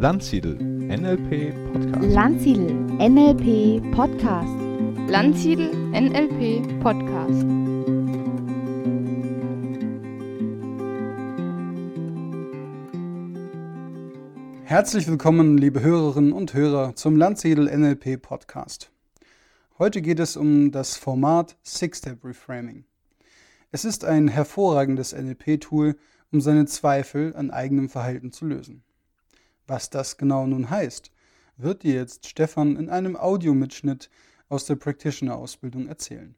Landsiedel NLP Podcast. Landsiedel NLP Podcast. Landsiedel NLP Podcast. Herzlich willkommen, liebe Hörerinnen und Hörer, zum Landsiedel NLP Podcast. Heute geht es um das Format Six-Step Reframing. Es ist ein hervorragendes NLP-Tool, um seine Zweifel an eigenem Verhalten zu lösen. Was das genau nun heißt, wird dir jetzt Stefan in einem Audiomitschnitt aus der Practitioner-Ausbildung erzählen.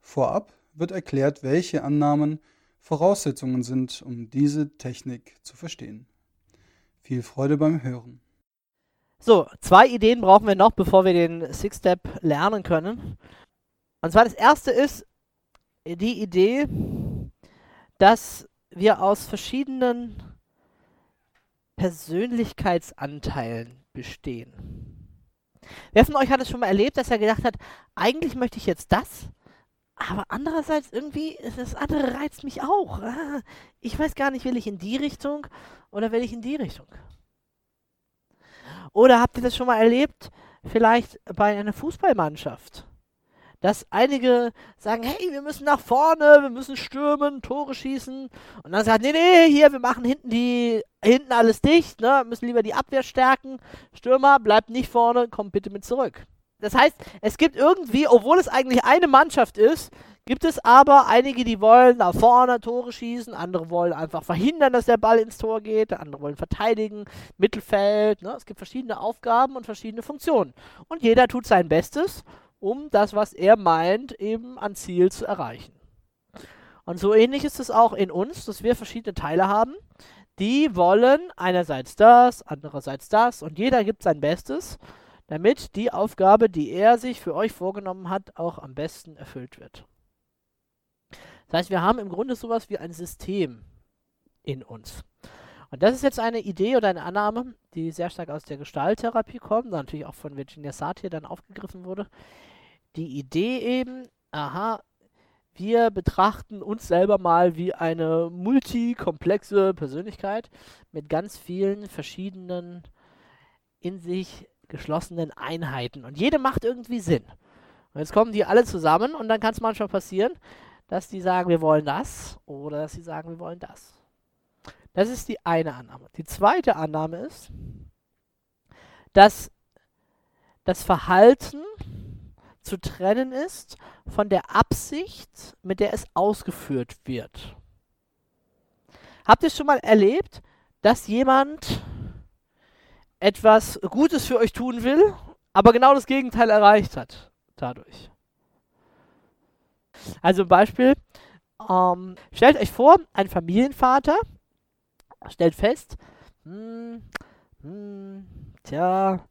Vorab wird erklärt, welche Annahmen Voraussetzungen sind, um diese Technik zu verstehen. Viel Freude beim Hören. So, zwei Ideen brauchen wir noch, bevor wir den Six-Step lernen können. Und zwar das erste ist die Idee, dass wir aus verschiedenen Persönlichkeitsanteilen bestehen. Wer von euch hat es schon mal erlebt, dass er gedacht hat, eigentlich möchte ich jetzt das, aber andererseits irgendwie, das andere reizt mich auch. Ich weiß gar nicht, will ich in die Richtung oder will ich in die Richtung? Oder habt ihr das schon mal erlebt, vielleicht bei einer Fußballmannschaft? Dass einige sagen, hey, wir müssen nach vorne, wir müssen stürmen, Tore schießen. Und dann sagt, nee, nee, hier, wir machen hinten die, hinten alles dicht, ne, müssen lieber die Abwehr stärken. Stürmer, bleibt nicht vorne, kommt bitte mit zurück. Das heißt, es gibt irgendwie, obwohl es eigentlich eine Mannschaft ist, gibt es aber einige, die wollen nach vorne Tore schießen, andere wollen einfach verhindern, dass der Ball ins Tor geht, andere wollen verteidigen, Mittelfeld. Ne? Es gibt verschiedene Aufgaben und verschiedene Funktionen. Und jeder tut sein Bestes um das, was er meint, eben an Ziel zu erreichen. Und so ähnlich ist es auch in uns, dass wir verschiedene Teile haben, die wollen einerseits das, andererseits das und jeder gibt sein Bestes, damit die Aufgabe, die er sich für euch vorgenommen hat, auch am besten erfüllt wird. Das heißt, wir haben im Grunde sowas wie ein System in uns. Und das ist jetzt eine Idee oder eine Annahme, die sehr stark aus der Gestalttherapie kommt, natürlich auch von Virginia Satir dann aufgegriffen wurde, die Idee eben, aha, wir betrachten uns selber mal wie eine multikomplexe Persönlichkeit mit ganz vielen verschiedenen in sich geschlossenen Einheiten. Und jede macht irgendwie Sinn. Und jetzt kommen die alle zusammen und dann kann es manchmal passieren, dass die sagen, wir wollen das oder dass sie sagen, wir wollen das. Das ist die eine Annahme. Die zweite Annahme ist, dass das Verhalten zu trennen ist von der Absicht, mit der es ausgeführt wird. Habt ihr schon mal erlebt, dass jemand etwas Gutes für euch tun will, aber genau das Gegenteil erreicht hat dadurch? Also ein Beispiel, ähm, stellt euch vor, ein Familienvater stellt fest, hm, hm, tja,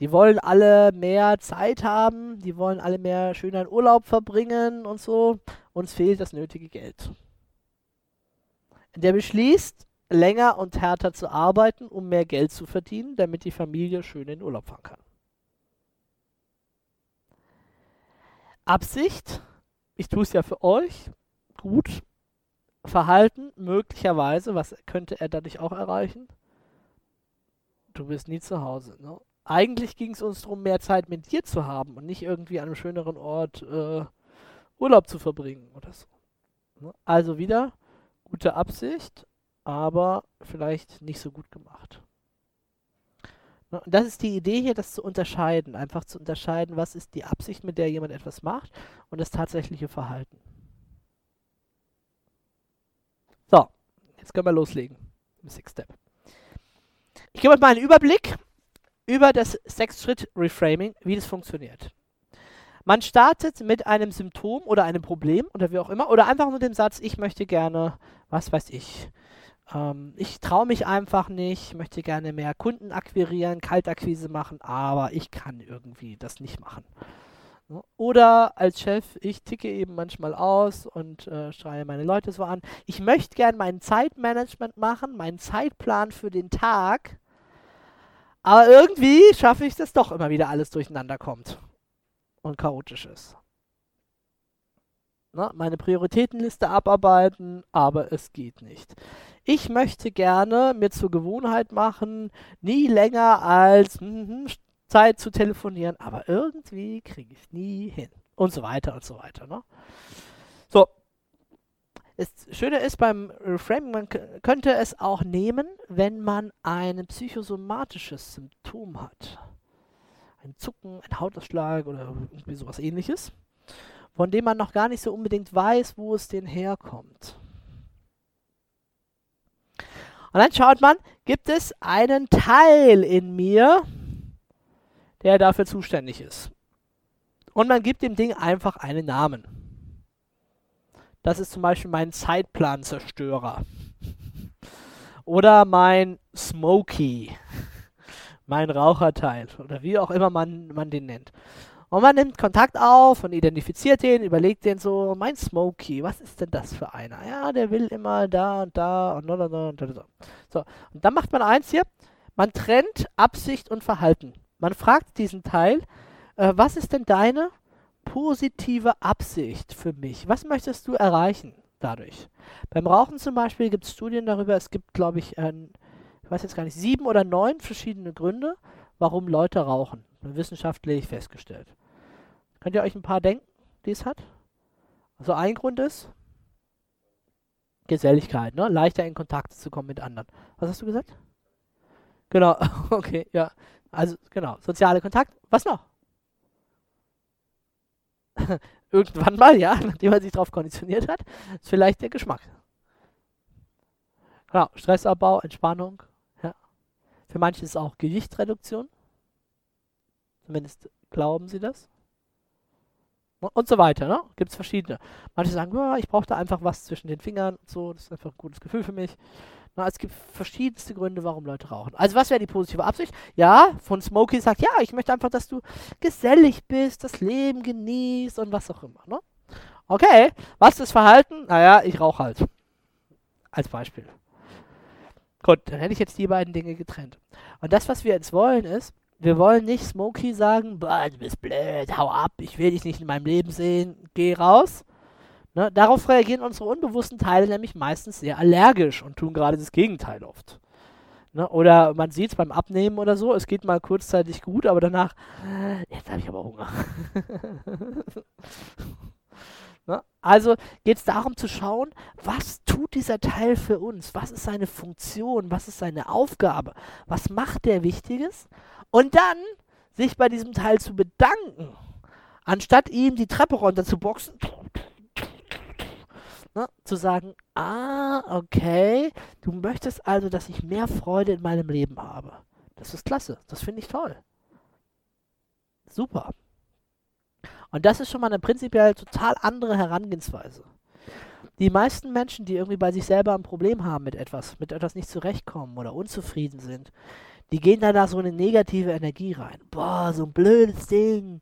die wollen alle mehr Zeit haben, die wollen alle mehr schönen Urlaub verbringen und so. Uns fehlt das nötige Geld. Der beschließt, länger und härter zu arbeiten, um mehr Geld zu verdienen, damit die Familie schön in Urlaub fahren kann. Absicht, ich tue es ja für euch, gut. Verhalten, möglicherweise, was könnte er dadurch auch erreichen? Du bist nie zu Hause. Ne? Eigentlich ging es uns darum, mehr Zeit mit dir zu haben und nicht irgendwie an einem schöneren Ort äh, Urlaub zu verbringen oder so. Ne? Also wieder gute Absicht, aber vielleicht nicht so gut gemacht. Ne? Und das ist die Idee hier, das zu unterscheiden, einfach zu unterscheiden, was ist die Absicht, mit der jemand etwas macht und das tatsächliche Verhalten. So, jetzt können wir loslegen. Six Step. Ich gebe euch mal einen Überblick über das Sechs-Schritt-Reframing, wie das funktioniert. Man startet mit einem Symptom oder einem Problem oder wie auch immer oder einfach nur dem Satz, ich möchte gerne, was weiß ich, ähm, ich traue mich einfach nicht, möchte gerne mehr Kunden akquirieren, Kaltakquise machen, aber ich kann irgendwie das nicht machen. Oder als Chef, ich ticke eben manchmal aus und äh, schreie meine Leute so an. Ich möchte gerne mein Zeitmanagement machen, meinen Zeitplan für den Tag aber irgendwie schaffe ich es doch immer wieder, alles durcheinander kommt und chaotisch ist. Ne? Meine Prioritätenliste abarbeiten, aber es geht nicht. ich möchte gerne mir zur Gewohnheit machen, nie länger als mhm, Zeit zu telefonieren, aber irgendwie kriege ich es nie hin. Und so weiter und so weiter. Ne? So. Das Schöne ist beim Reframing, man könnte es auch nehmen, wenn man ein psychosomatisches Symptom hat. Ein Zucken, ein Hautausschlag oder irgendwie sowas ähnliches, von dem man noch gar nicht so unbedingt weiß, wo es denn herkommt. Und dann schaut man, gibt es einen Teil in mir, der dafür zuständig ist. Und man gibt dem Ding einfach einen Namen. Das ist zum Beispiel mein Zeitplanzerstörer. Oder mein Smoky. Mein Raucherteil. Oder wie auch immer man, man den nennt. Und man nimmt Kontakt auf und identifiziert den, überlegt den so, mein Smokey, was ist denn das für einer? Ja, der will immer da und da und da und da und da. So, und dann macht man eins hier, man trennt Absicht und Verhalten. Man fragt diesen Teil, äh, was ist denn deine positive Absicht für mich? Was möchtest du erreichen dadurch? Beim Rauchen zum Beispiel gibt es Studien darüber, es gibt, glaube ich, ein, ich weiß jetzt gar nicht, sieben oder neun verschiedene Gründe, warum Leute rauchen. Wissenschaftlich festgestellt. Könnt ihr euch ein paar denken, die es hat? Also ein Grund ist Geselligkeit, ne? Leichter in Kontakt zu kommen mit anderen. Was hast du gesagt? Genau, okay, ja. Also, genau, soziale Kontakt. Was noch? Irgendwann mal, ja, nachdem man sich darauf konditioniert hat, ist vielleicht der Geschmack. Genau, Stressabbau, Entspannung, ja. Für manche ist es auch Gewichtsreduktion. Zumindest glauben sie das und so weiter, ne? Gibt es verschiedene. Manche sagen, ja, ich brauche da einfach was zwischen den Fingern und so, das ist einfach ein gutes Gefühl für mich. Na, es gibt verschiedenste Gründe, warum Leute rauchen. Also was wäre die positive Absicht? Ja, von Smokey sagt, ja, ich möchte einfach, dass du gesellig bist, das Leben genießt und was auch immer, ne? Okay, was ist das Verhalten? Naja, ich rauche halt. Als Beispiel. Gut, dann hätte ich jetzt die beiden Dinge getrennt. Und das, was wir jetzt wollen, ist, wir wollen nicht Smokey sagen, du bist blöd, hau ab, ich will dich nicht in meinem Leben sehen, geh raus. Ne? Darauf reagieren unsere unbewussten Teile nämlich meistens sehr allergisch und tun gerade das Gegenteil oft. Ne? Oder man sieht es beim Abnehmen oder so, es geht mal kurzzeitig gut, aber danach, jetzt habe ich aber Hunger. ne? Also geht es darum zu schauen, was tut dieser Teil für uns? Was ist seine Funktion? Was ist seine Aufgabe? Was macht der Wichtiges? Und dann sich bei diesem Teil zu bedanken, anstatt ihm die Treppe runter zu boxen, ne, zu sagen, ah, okay, du möchtest also, dass ich mehr Freude in meinem Leben habe. Das ist klasse, das finde ich toll. Super. Und das ist schon mal eine prinzipiell total andere Herangehensweise. Die meisten Menschen, die irgendwie bei sich selber ein Problem haben mit etwas, mit etwas nicht zurechtkommen oder unzufrieden sind, die gehen da so eine negative Energie rein. Boah, so ein blödes Ding.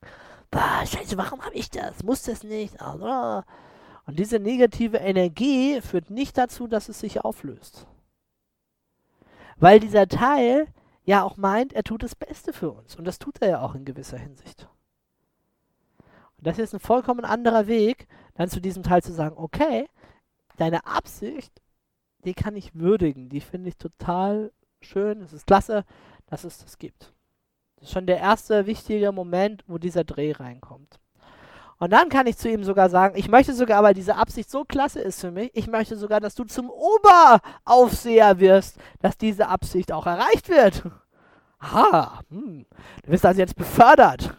Boah, scheiße, warum habe ich das? Muss das nicht? Also, und diese negative Energie führt nicht dazu, dass es sich auflöst. Weil dieser Teil ja auch meint, er tut das Beste für uns. Und das tut er ja auch in gewisser Hinsicht. Und das ist ein vollkommen anderer Weg, dann zu diesem Teil zu sagen, okay, deine Absicht, die kann ich würdigen, die finde ich total schön, es ist klasse, dass es das gibt. Das ist schon der erste wichtige Moment, wo dieser Dreh reinkommt. Und dann kann ich zu ihm sogar sagen, ich möchte sogar, weil diese Absicht so klasse ist für mich, ich möchte sogar, dass du zum Oberaufseher wirst, dass diese Absicht auch erreicht wird. Ha, hm. du bist also jetzt befördert.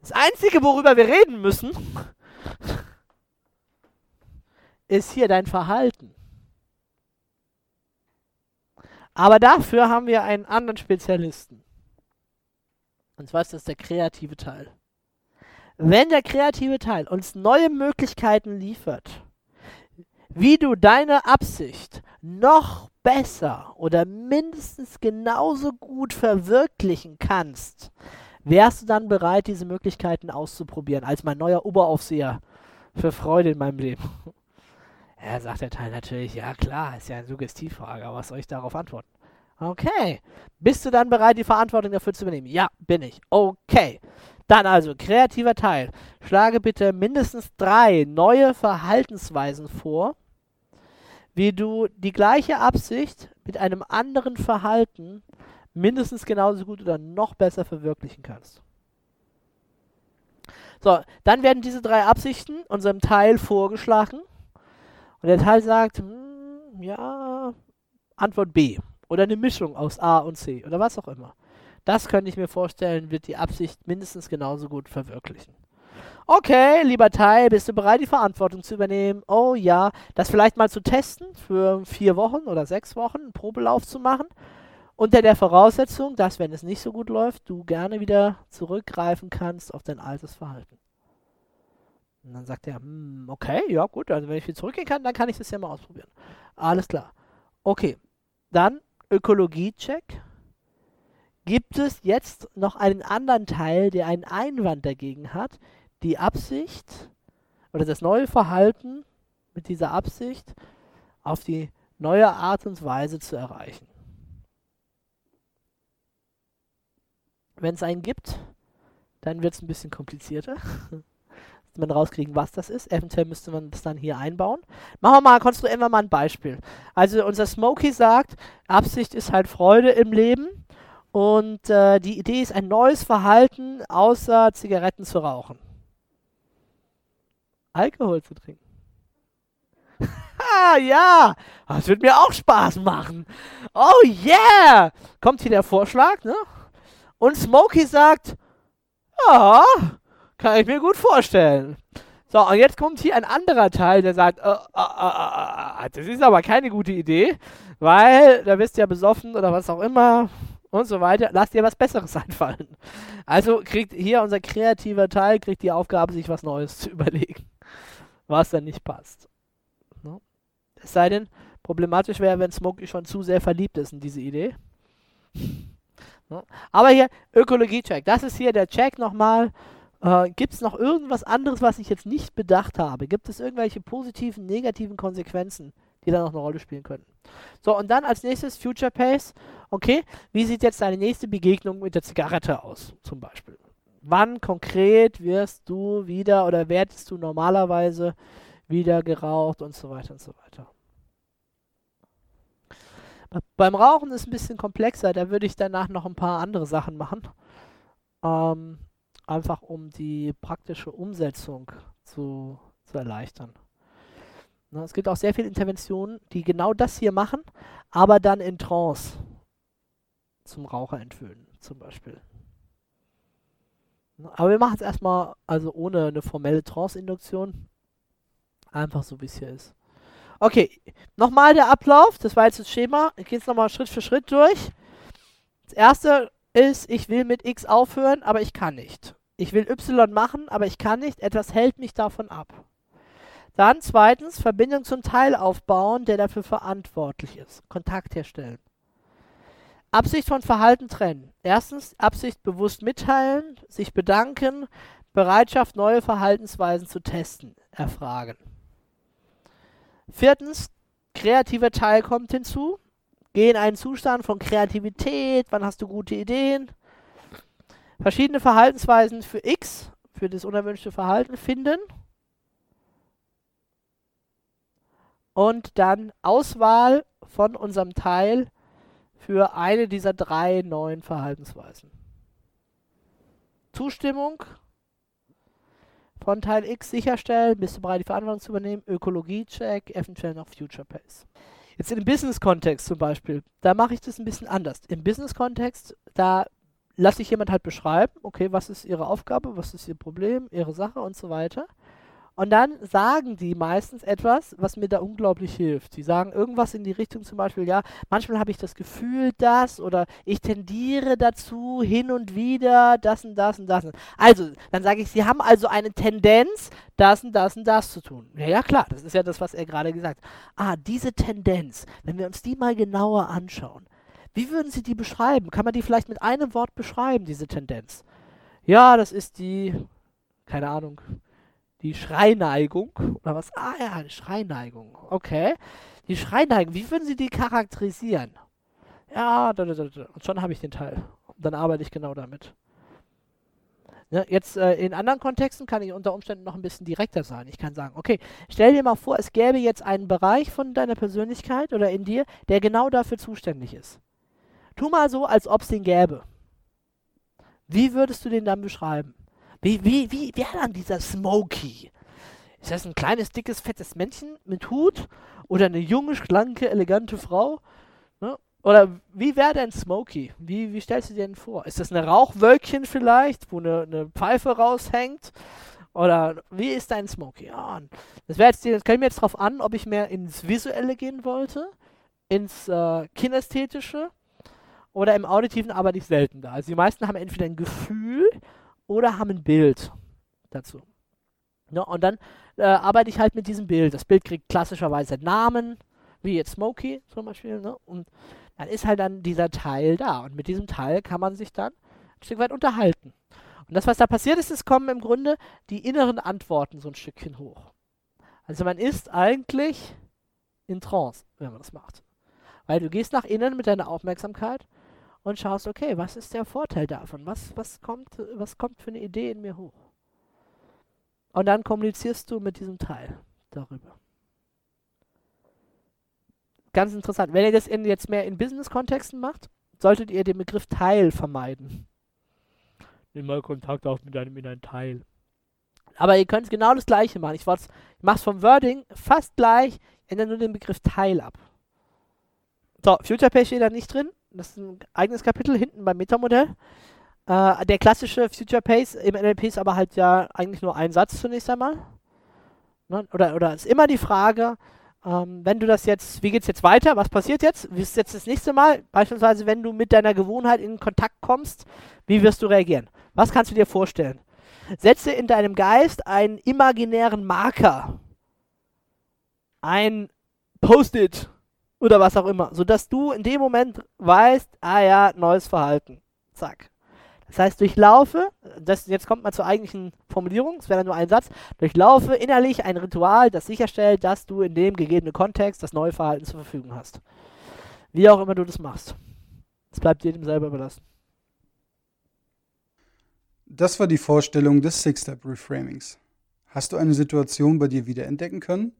Das Einzige, worüber wir reden müssen, ist hier dein Verhalten. Aber dafür haben wir einen anderen Spezialisten. Und zwar ist das der kreative Teil. Wenn der kreative Teil uns neue Möglichkeiten liefert, wie du deine Absicht noch besser oder mindestens genauso gut verwirklichen kannst, wärst du dann bereit, diese Möglichkeiten auszuprobieren, als mein neuer Oberaufseher für Freude in meinem Leben? Ja, sagt der Teil natürlich, ja klar, ist ja eine Suggestivfrage, aber was soll ich darauf antworten? Okay. Bist du dann bereit, die Verantwortung dafür zu übernehmen? Ja, bin ich. Okay. Dann also, kreativer Teil. Schlage bitte mindestens drei neue Verhaltensweisen vor, wie du die gleiche Absicht mit einem anderen Verhalten mindestens genauso gut oder noch besser verwirklichen kannst. So, dann werden diese drei Absichten unserem Teil vorgeschlagen und der Teil sagt, hm, ja, Antwort B oder eine Mischung aus A und C oder was auch immer. Das könnte ich mir vorstellen, wird die Absicht mindestens genauso gut verwirklichen. Okay, lieber Teil, bist du bereit, die Verantwortung zu übernehmen? Oh ja, das vielleicht mal zu testen für vier Wochen oder sechs Wochen, einen Probelauf zu machen. Unter der Voraussetzung, dass, wenn es nicht so gut läuft, du gerne wieder zurückgreifen kannst auf dein altes Verhalten. Und dann sagt er, hm, okay, ja gut, also wenn ich wieder zurückgehen kann, dann kann ich das ja mal ausprobieren. Alles klar. Okay, dann Ökologie-Check. Gibt es jetzt noch einen anderen Teil, der einen Einwand dagegen hat, die Absicht oder das neue Verhalten mit dieser Absicht auf die neue Art und Weise zu erreichen? Wenn es einen gibt, dann wird es ein bisschen komplizierter. man rauskriegen, was das ist. Eventuell müsste man das dann hier einbauen. Machen wir mal, konstruieren wir mal ein Beispiel. Also unser Smokey sagt, Absicht ist halt Freude im Leben. Und äh, die Idee ist ein neues Verhalten, außer Zigaretten zu rauchen. Alkohol zu trinken. ah, ja, das wird mir auch Spaß machen. Oh yeah! Kommt hier der Vorschlag, ne? Und Smokey sagt, ja, kann ich mir gut vorstellen. So, und jetzt kommt hier ein anderer Teil, der sagt, äh, äh, äh, das ist aber keine gute Idee, weil da bist du ja besoffen oder was auch immer und so weiter. Lass dir was Besseres einfallen. Also kriegt hier unser kreativer Teil kriegt die Aufgabe, sich was Neues zu überlegen, was dann nicht passt. No? Es sei denn, problematisch wäre, wenn Smokey schon zu sehr verliebt ist in diese Idee. No? Aber hier Ökologie-Check. Das ist hier der Check nochmal. Äh, Gibt es noch irgendwas anderes, was ich jetzt nicht bedacht habe? Gibt es irgendwelche positiven, negativen Konsequenzen, die da noch eine Rolle spielen könnten? So, und dann als nächstes Future Pace. Okay, wie sieht jetzt deine nächste Begegnung mit der Zigarette aus, zum Beispiel? Wann konkret wirst du wieder oder werdest du normalerweise wieder geraucht und so weiter und so weiter? Beim Rauchen ist es ein bisschen komplexer, da würde ich danach noch ein paar andere Sachen machen. Ähm, einfach um die praktische Umsetzung zu, zu erleichtern. Na, es gibt auch sehr viele Interventionen, die genau das hier machen, aber dann in Trance zum Raucher entwöhnen, zum Beispiel. Aber wir machen es erstmal also ohne eine formelle Trance-Induktion. Einfach so, wie es hier ist. Okay, nochmal der Ablauf. Das war jetzt das Schema. Ich gehe jetzt nochmal Schritt für Schritt durch. Das erste ist, ich will mit X aufhören, aber ich kann nicht. Ich will Y machen, aber ich kann nicht. Etwas hält mich davon ab. Dann zweitens Verbindung zum Teil aufbauen, der dafür verantwortlich ist. Kontakt herstellen. Absicht von Verhalten trennen. Erstens Absicht bewusst mitteilen, sich bedanken, Bereitschaft, neue Verhaltensweisen zu testen, erfragen. Viertens, kreativer Teil kommt hinzu. Geh in einen Zustand von Kreativität, wann hast du gute Ideen, verschiedene Verhaltensweisen für X, für das unerwünschte Verhalten finden. Und dann Auswahl von unserem Teil für eine dieser drei neuen Verhaltensweisen. Zustimmung von Teil X sicherstellen, bist du bereit, die Verantwortung zu übernehmen, Ökologie-Check, eventuell noch Future Pace. Jetzt im Business-Kontext zum Beispiel, da mache ich das ein bisschen anders. Im Business-Kontext, da lasse ich jemand halt beschreiben, okay, was ist ihre Aufgabe, was ist ihr Problem, ihre Sache und so weiter. Und dann sagen die meistens etwas, was mir da unglaublich hilft. Sie sagen irgendwas in die Richtung zum Beispiel, ja, manchmal habe ich das Gefühl, das oder ich tendiere dazu hin und wieder, das und das und das. Also, dann sage ich, sie haben also eine Tendenz, das und das und das zu tun. Ja, ja, klar, das ist ja das, was er gerade gesagt hat. Ah, diese Tendenz, wenn wir uns die mal genauer anschauen, wie würden Sie die beschreiben? Kann man die vielleicht mit einem Wort beschreiben, diese Tendenz? Ja, das ist die, keine Ahnung, die Schreineigung. Oder was? Ah ja, die Schreineigung. Okay. Die Schreineigung, wie würden Sie die charakterisieren? Ja, da, da, da, und schon habe ich den Teil. Und dann arbeite ich genau damit. Ne, jetzt äh, in anderen Kontexten kann ich unter Umständen noch ein bisschen direkter sein. Ich kann sagen, okay, stell dir mal vor, es gäbe jetzt einen Bereich von deiner Persönlichkeit oder in dir, der genau dafür zuständig ist. Tu mal so, als ob es den gäbe. Wie würdest du den dann beschreiben? Wie, wie, wie wäre dann dieser Smokey? Ist das ein kleines, dickes, fettes Männchen mit Hut? Oder eine junge, schlanke, elegante Frau? Ne? Oder wie wäre denn Smokey? Wie, wie stellst du dir denn vor? Ist das eine Rauchwölkchen vielleicht, wo eine, eine Pfeife raushängt? Oder wie ist dein Smokey? Ja, das, jetzt, das käme mir jetzt drauf an, ob ich mehr ins Visuelle gehen wollte, ins äh, Kinästhetische oder im Auditiven aber nicht selten da. Also die meisten haben entweder ein Gefühl oder haben ein Bild dazu. Ja, und dann äh, arbeite ich halt mit diesem Bild. Das Bild kriegt klassischerweise Namen, wie jetzt Smokey zum Beispiel. Ne? Und dann ist halt dann dieser Teil da. Und mit diesem Teil kann man sich dann ein Stück weit unterhalten. Und das, was da passiert ist, es kommen im Grunde die inneren Antworten so ein Stückchen hoch. Also man ist eigentlich in Trance, wenn man das macht. Weil du gehst nach innen mit deiner Aufmerksamkeit und schaust, okay, was ist der Vorteil davon? Was, was, kommt, was kommt für eine Idee in mir hoch? Und dann kommunizierst du mit diesem Teil darüber. Ganz interessant. Wenn ihr das in, jetzt mehr in Business-Kontexten macht, solltet ihr den Begriff Teil vermeiden. Nimm mal Kontakt auf mit einem in ein Teil. Aber ihr könnt genau das gleiche machen. Ich, ich mache es vom Wording fast gleich, ändere nur den Begriff Teil ab. So, Future Page steht da nicht drin. Das ist ein eigenes Kapitel hinten beim Metamodell. Äh, der klassische Future Pace im NLP ist aber halt ja eigentlich nur ein Satz zunächst einmal. Ne? Oder, oder ist immer die Frage, ähm, wenn du das jetzt, wie geht es jetzt weiter? Was passiert jetzt? Wie ist jetzt das nächste Mal? Beispielsweise, wenn du mit deiner Gewohnheit in Kontakt kommst, wie wirst du reagieren? Was kannst du dir vorstellen? Setze in deinem Geist einen imaginären Marker, ein Post-it oder was auch immer, sodass du in dem Moment weißt, ah ja, neues Verhalten. Zack. Das heißt, durchlaufe, das, jetzt kommt man zur eigentlichen Formulierung, es wäre nur ein Satz, durchlaufe innerlich ein Ritual, das sicherstellt, dass du in dem gegebenen Kontext das neue Verhalten zur Verfügung hast. Wie auch immer du das machst. Es bleibt jedem selber überlassen. Das war die Vorstellung des Six-Step-Reframings. Hast du eine Situation bei dir wiederentdecken können?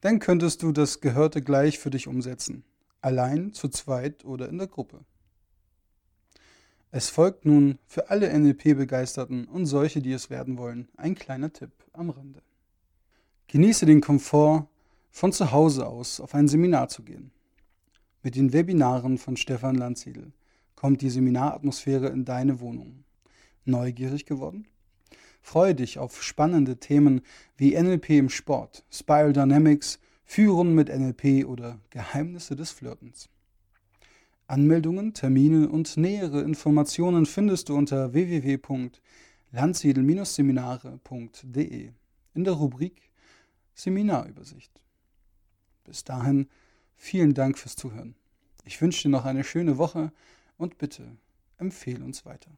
Dann könntest du das Gehörte gleich für dich umsetzen. Allein, zu zweit oder in der Gruppe. Es folgt nun für alle NLP-Begeisterten und solche, die es werden wollen, ein kleiner Tipp am Rande. Genieße den Komfort, von zu Hause aus auf ein Seminar zu gehen. Mit den Webinaren von Stefan Landsiedel kommt die Seminaratmosphäre in deine Wohnung. Neugierig geworden? Freue dich auf spannende Themen wie NLP im Sport, Spiral Dynamics, Führen mit NLP oder Geheimnisse des Flirtens. Anmeldungen, Termine und nähere Informationen findest du unter www.landsiedel-seminare.de in der Rubrik Seminarübersicht. Bis dahin vielen Dank fürs Zuhören. Ich wünsche dir noch eine schöne Woche und bitte empfehle uns weiter.